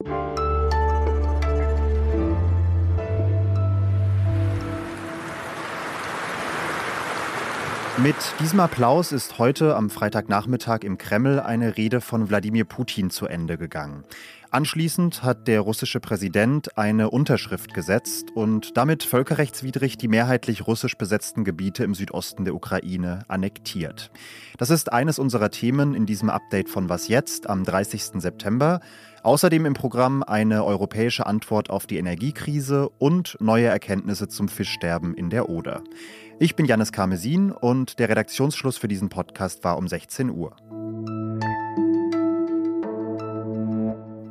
Mit diesem Applaus ist heute am Freitagnachmittag im Kreml eine Rede von Wladimir Putin zu Ende gegangen. Anschließend hat der russische Präsident eine Unterschrift gesetzt und damit völkerrechtswidrig die mehrheitlich russisch besetzten Gebiete im Südosten der Ukraine annektiert. Das ist eines unserer Themen in diesem Update von Was jetzt am 30. September. Außerdem im Programm eine europäische Antwort auf die Energiekrise und neue Erkenntnisse zum Fischsterben in der Oder. Ich bin Janis Karmesin und der Redaktionsschluss für diesen Podcast war um 16 Uhr.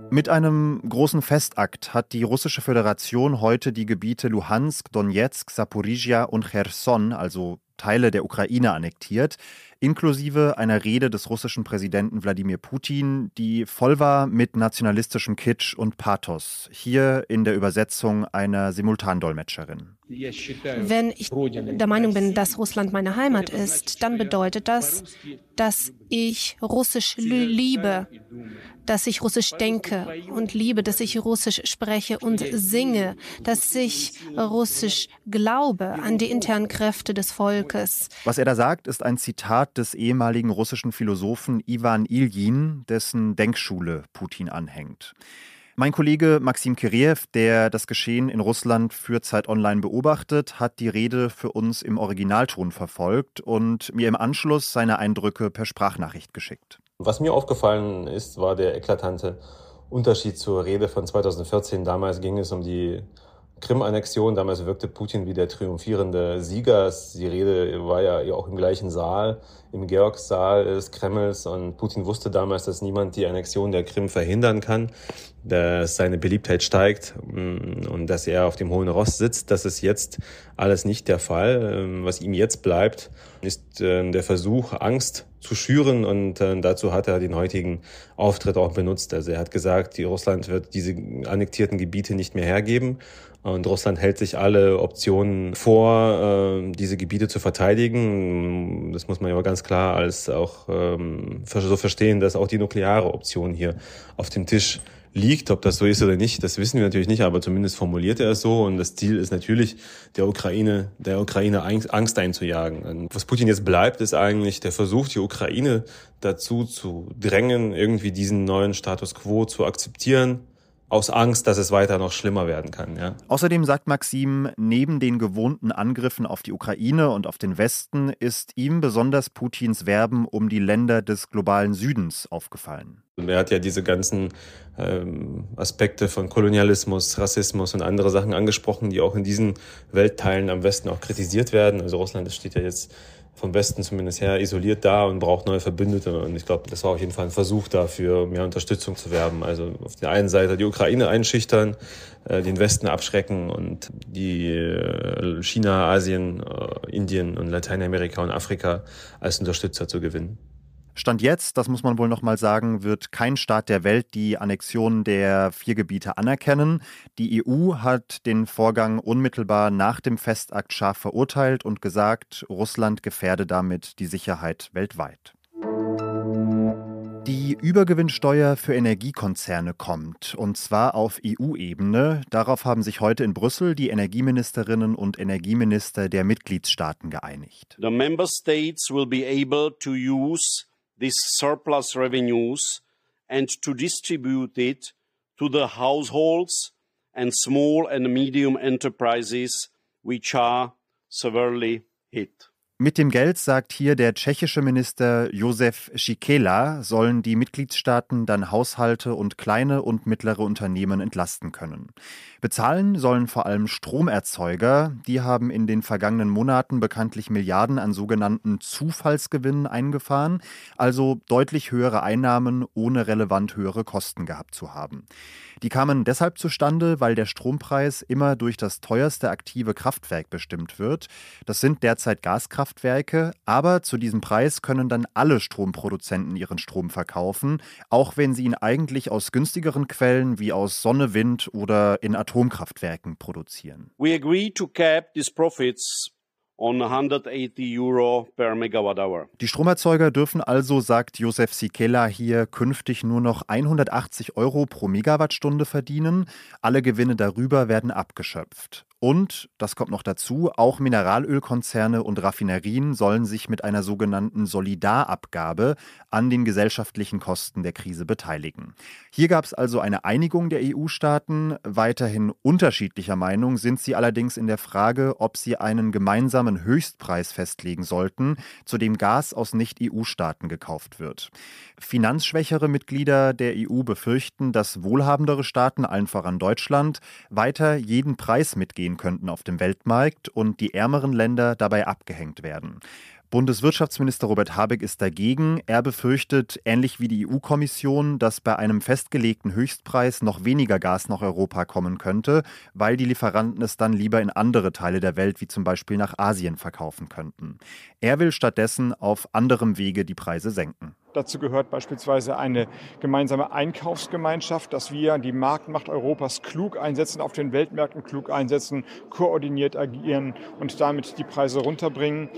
Mit einem großen Festakt hat die russische Föderation heute die Gebiete Luhansk, Donetsk, Saporizhia und Cherson, also Teile der Ukraine, annektiert inklusive einer Rede des russischen Präsidenten Wladimir Putin, die voll war mit nationalistischem Kitsch und Pathos. Hier in der Übersetzung einer Simultandolmetscherin. Wenn ich der Meinung bin, dass Russland meine Heimat ist, dann bedeutet das, dass ich Russisch liebe, dass ich Russisch denke und liebe, dass ich Russisch spreche und singe, dass ich Russisch glaube an die internen Kräfte des Volkes. Was er da sagt, ist ein Zitat des ehemaligen russischen Philosophen Ivan Iljin, dessen Denkschule Putin anhängt. Mein Kollege Maxim Kiriev, der das Geschehen in Russland für Zeit Online beobachtet, hat die Rede für uns im Originalton verfolgt und mir im Anschluss seine Eindrücke per Sprachnachricht geschickt. Was mir aufgefallen ist, war der eklatante Unterschied zur Rede von 2014. Damals ging es um die Krim-Annexion. Damals wirkte Putin wie der triumphierende Sieger. Die Rede war ja auch im gleichen Saal, im Georgssaal des Kremls. Und Putin wusste damals, dass niemand die Annexion der Krim verhindern kann dass seine Beliebtheit steigt mm, und dass er auf dem hohen Ross sitzt. Das ist jetzt alles nicht der Fall. Ähm, was ihm jetzt bleibt, ist ähm, der Versuch, Angst zu schüren und äh, dazu hat er den heutigen Auftritt auch benutzt. Also er hat gesagt, die Russland wird diese annektierten Gebiete nicht mehr hergeben und Russland hält sich alle Optionen vor, äh, diese Gebiete zu verteidigen. Das muss man aber ganz klar als auch ähm, so verstehen, dass auch die nukleare Option hier auf dem Tisch liegt. Ob das so ist oder nicht, das wissen wir natürlich nicht, aber zumindest formuliert er es so. Und das Ziel ist natürlich, der Ukraine, der Ukraine Angst einzujagen. Und was Putin jetzt bleibt, ist eigentlich der Versuch, die Ukraine dazu zu drängen, irgendwie diesen neuen Status quo zu akzeptieren aus Angst, dass es weiter noch schlimmer werden kann. Ja. Außerdem sagt Maxim, neben den gewohnten Angriffen auf die Ukraine und auf den Westen ist ihm besonders Putins Werben um die Länder des globalen Südens aufgefallen. Er hat ja diese ganzen ähm, Aspekte von Kolonialismus, Rassismus und andere Sachen angesprochen, die auch in diesen Weltteilen am Westen auch kritisiert werden. Also Russland steht ja jetzt vom Westen zumindest her isoliert da und braucht neue Verbündete. Und ich glaube, das war auf jeden Fall ein Versuch dafür, mehr Unterstützung zu werben. Also auf der einen Seite die Ukraine einschüchtern, äh, den Westen abschrecken und die äh, China, Asien, äh, Indien und Lateinamerika und Afrika als Unterstützer zu gewinnen. Stand jetzt, das muss man wohl noch mal sagen, wird kein Staat der Welt die Annexion der vier Gebiete anerkennen. Die EU hat den Vorgang unmittelbar nach dem Festakt scharf verurteilt und gesagt, Russland gefährde damit die Sicherheit weltweit. Die Übergewinnsteuer für Energiekonzerne kommt, und zwar auf EU-Ebene. Darauf haben sich heute in Brüssel die Energieministerinnen und Energieminister der Mitgliedstaaten geeinigt. The member states will be able to use these surplus revenues and to distribute it to the households and small and medium enterprises which are severely hit. Mit dem Geld, sagt hier der tschechische Minister Josef Schikela, sollen die Mitgliedstaaten dann Haushalte und kleine und mittlere Unternehmen entlasten können. Bezahlen sollen vor allem Stromerzeuger. Die haben in den vergangenen Monaten bekanntlich Milliarden an sogenannten Zufallsgewinnen eingefahren, also deutlich höhere Einnahmen ohne relevant höhere Kosten gehabt zu haben. Die kamen deshalb zustande, weil der Strompreis immer durch das teuerste aktive Kraftwerk bestimmt wird. Das sind derzeit Gaskraftwerke, aber zu diesem Preis können dann alle Stromproduzenten ihren Strom verkaufen, auch wenn sie ihn eigentlich aus günstigeren Quellen wie aus Sonne, Wind oder in Atomkraftwerken produzieren. We agree to cap these profits on 180 Euro per megawatt hour. Die Stromerzeuger dürfen also, sagt Josef Sikela hier, künftig nur noch 180 Euro pro Megawattstunde verdienen. Alle Gewinne darüber werden abgeschöpft. Und, das kommt noch dazu, auch Mineralölkonzerne und Raffinerien sollen sich mit einer sogenannten Solidarabgabe an den gesellschaftlichen Kosten der Krise beteiligen. Hier gab es also eine Einigung der EU-Staaten. Weiterhin unterschiedlicher Meinung sind sie allerdings in der Frage, ob sie einen gemeinsamen Höchstpreis festlegen sollten, zu dem Gas aus Nicht-EU-Staaten gekauft wird. Finanzschwächere Mitglieder der EU befürchten, dass wohlhabendere Staaten, allen voran Deutschland, weiter jeden Preis mitgeben entstehen könnten auf dem Weltmarkt und die ärmeren Länder dabei abgehängt werden. Bundeswirtschaftsminister Robert Habeck ist dagegen. Er befürchtet, ähnlich wie die EU-Kommission, dass bei einem festgelegten Höchstpreis noch weniger Gas nach Europa kommen könnte, weil die Lieferanten es dann lieber in andere Teile der Welt, wie zum Beispiel nach Asien, verkaufen könnten. Er will stattdessen auf anderem Wege die Preise senken. Dazu gehört beispielsweise eine gemeinsame Einkaufsgemeinschaft, dass wir die Marktmacht Europas klug einsetzen, auf den Weltmärkten klug einsetzen, koordiniert agieren und damit die Preise runterbringen.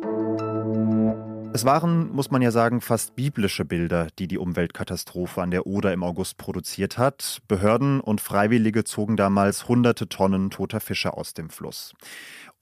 Es waren, muss man ja sagen, fast biblische Bilder, die die Umweltkatastrophe an der Oder im August produziert hat. Behörden und Freiwillige zogen damals hunderte Tonnen toter Fische aus dem Fluss.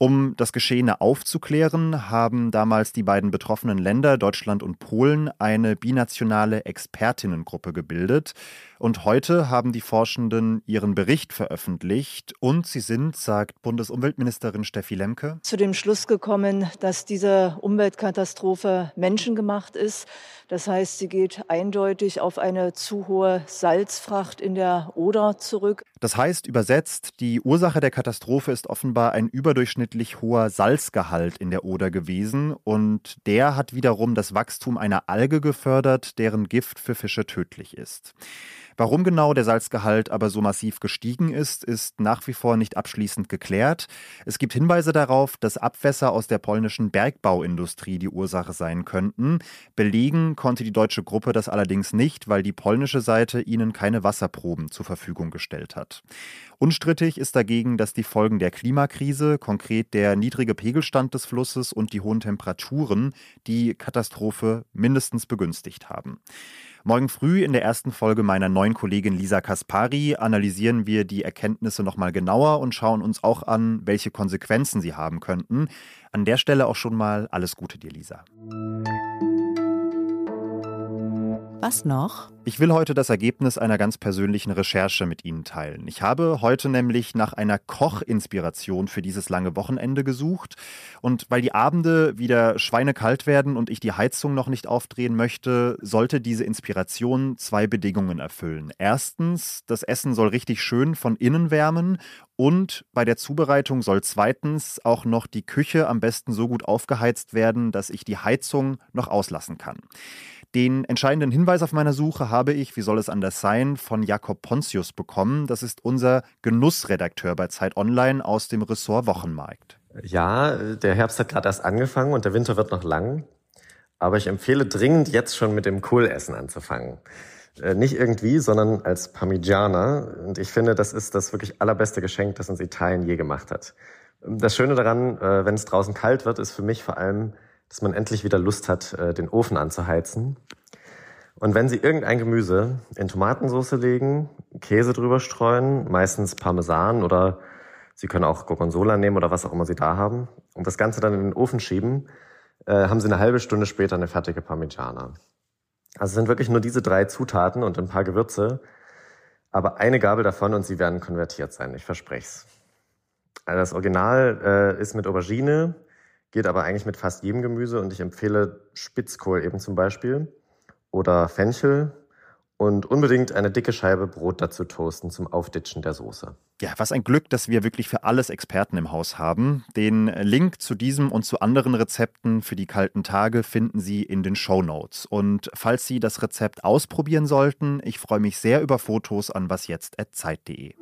Um das Geschehene aufzuklären, haben damals die beiden betroffenen Länder, Deutschland und Polen, eine binationale Expertinnengruppe gebildet. Und heute haben die Forschenden ihren Bericht veröffentlicht und sie sind, sagt Bundesumweltministerin Steffi Lemke, zu dem Schluss gekommen, dass diese Umweltkatastrophe menschengemacht ist. Das heißt, sie geht eindeutig auf eine zu hohe Salzfracht in der Oder zurück. Das heißt, übersetzt, die Ursache der Katastrophe ist offenbar ein überdurchschnittlich hoher Salzgehalt in der Oder gewesen und der hat wiederum das Wachstum einer Alge gefördert, deren Gift für Fische tödlich ist. Warum genau der Salzgehalt aber so massiv gestiegen ist, ist nach wie vor nicht abschließend geklärt. Es gibt Hinweise darauf, dass Abwässer aus der polnischen Bergbauindustrie die Ursache sein könnten. Belegen konnte die deutsche Gruppe das allerdings nicht, weil die polnische Seite ihnen keine Wasserproben zur Verfügung gestellt hat. Unstrittig ist dagegen, dass die Folgen der Klimakrise, konkret der niedrige Pegelstand des Flusses und die hohen Temperaturen, die Katastrophe mindestens begünstigt haben. Morgen früh in der ersten Folge meiner neuen Kollegin Lisa Kaspari analysieren wir die Erkenntnisse nochmal genauer und schauen uns auch an, welche Konsequenzen sie haben könnten. An der Stelle auch schon mal alles Gute dir, Lisa. Was noch? Ich will heute das Ergebnis einer ganz persönlichen Recherche mit Ihnen teilen. Ich habe heute nämlich nach einer Kochinspiration für dieses lange Wochenende gesucht. Und weil die Abende wieder schweinekalt werden und ich die Heizung noch nicht aufdrehen möchte, sollte diese Inspiration zwei Bedingungen erfüllen. Erstens, das Essen soll richtig schön von innen wärmen und bei der Zubereitung soll zweitens auch noch die Küche am besten so gut aufgeheizt werden, dass ich die Heizung noch auslassen kann. Den entscheidenden Hinweis auf meiner Suche habe ich, wie soll es anders sein, von Jakob Pontius bekommen. Das ist unser Genussredakteur bei Zeit Online aus dem Ressort Wochenmarkt. Ja, der Herbst hat gerade erst angefangen und der Winter wird noch lang. Aber ich empfehle dringend, jetzt schon mit dem Kohlessen anzufangen. Äh, nicht irgendwie, sondern als Parmigiana. Und ich finde, das ist das wirklich allerbeste Geschenk, das uns Italien je gemacht hat. Das Schöne daran, äh, wenn es draußen kalt wird, ist für mich vor allem, dass man endlich wieder Lust hat, äh, den Ofen anzuheizen. Und wenn Sie irgendein Gemüse in Tomatensauce legen, Käse drüber streuen, meistens Parmesan oder Sie können auch Gorgonzola nehmen oder was auch immer Sie da haben und das Ganze dann in den Ofen schieben, äh, haben Sie eine halbe Stunde später eine fertige Parmigiana. Also es sind wirklich nur diese drei Zutaten und ein paar Gewürze, aber eine Gabel davon und Sie werden konvertiert sein, ich verspreche es. Also das Original äh, ist mit Aubergine, Geht aber eigentlich mit fast jedem Gemüse und ich empfehle Spitzkohl eben zum Beispiel oder Fenchel und unbedingt eine dicke Scheibe Brot dazu toasten zum Aufditschen der Soße. Ja, was ein Glück, dass wir wirklich für alles Experten im Haus haben. Den Link zu diesem und zu anderen Rezepten für die kalten Tage finden Sie in den Show Notes. Und falls Sie das Rezept ausprobieren sollten, ich freue mich sehr über Fotos an wasjetzt.zeit.de.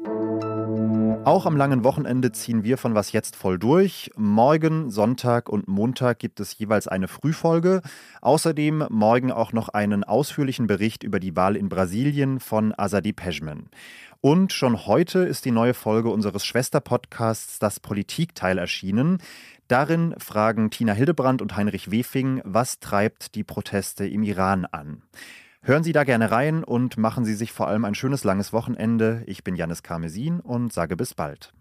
Auch am langen Wochenende ziehen wir von Was jetzt voll durch. Morgen, Sonntag und Montag gibt es jeweils eine Frühfolge. Außerdem morgen auch noch einen ausführlichen Bericht über die Wahl in Brasilien von Azadi Pejman. Und schon heute ist die neue Folge unseres Schwesterpodcasts Das Politikteil erschienen. Darin fragen Tina Hildebrand und Heinrich Wefing, was treibt die Proteste im Iran an. Hören Sie da gerne rein und machen Sie sich vor allem ein schönes langes Wochenende. Ich bin Janis Karmesin und sage bis bald.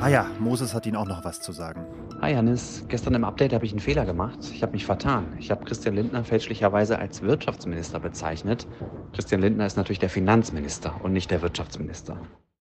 Ah ja, Moses hat Ihnen auch noch was zu sagen. Hi Janis, gestern im Update habe ich einen Fehler gemacht. Ich habe mich vertan. Ich habe Christian Lindner fälschlicherweise als Wirtschaftsminister bezeichnet. Christian Lindner ist natürlich der Finanzminister und nicht der Wirtschaftsminister.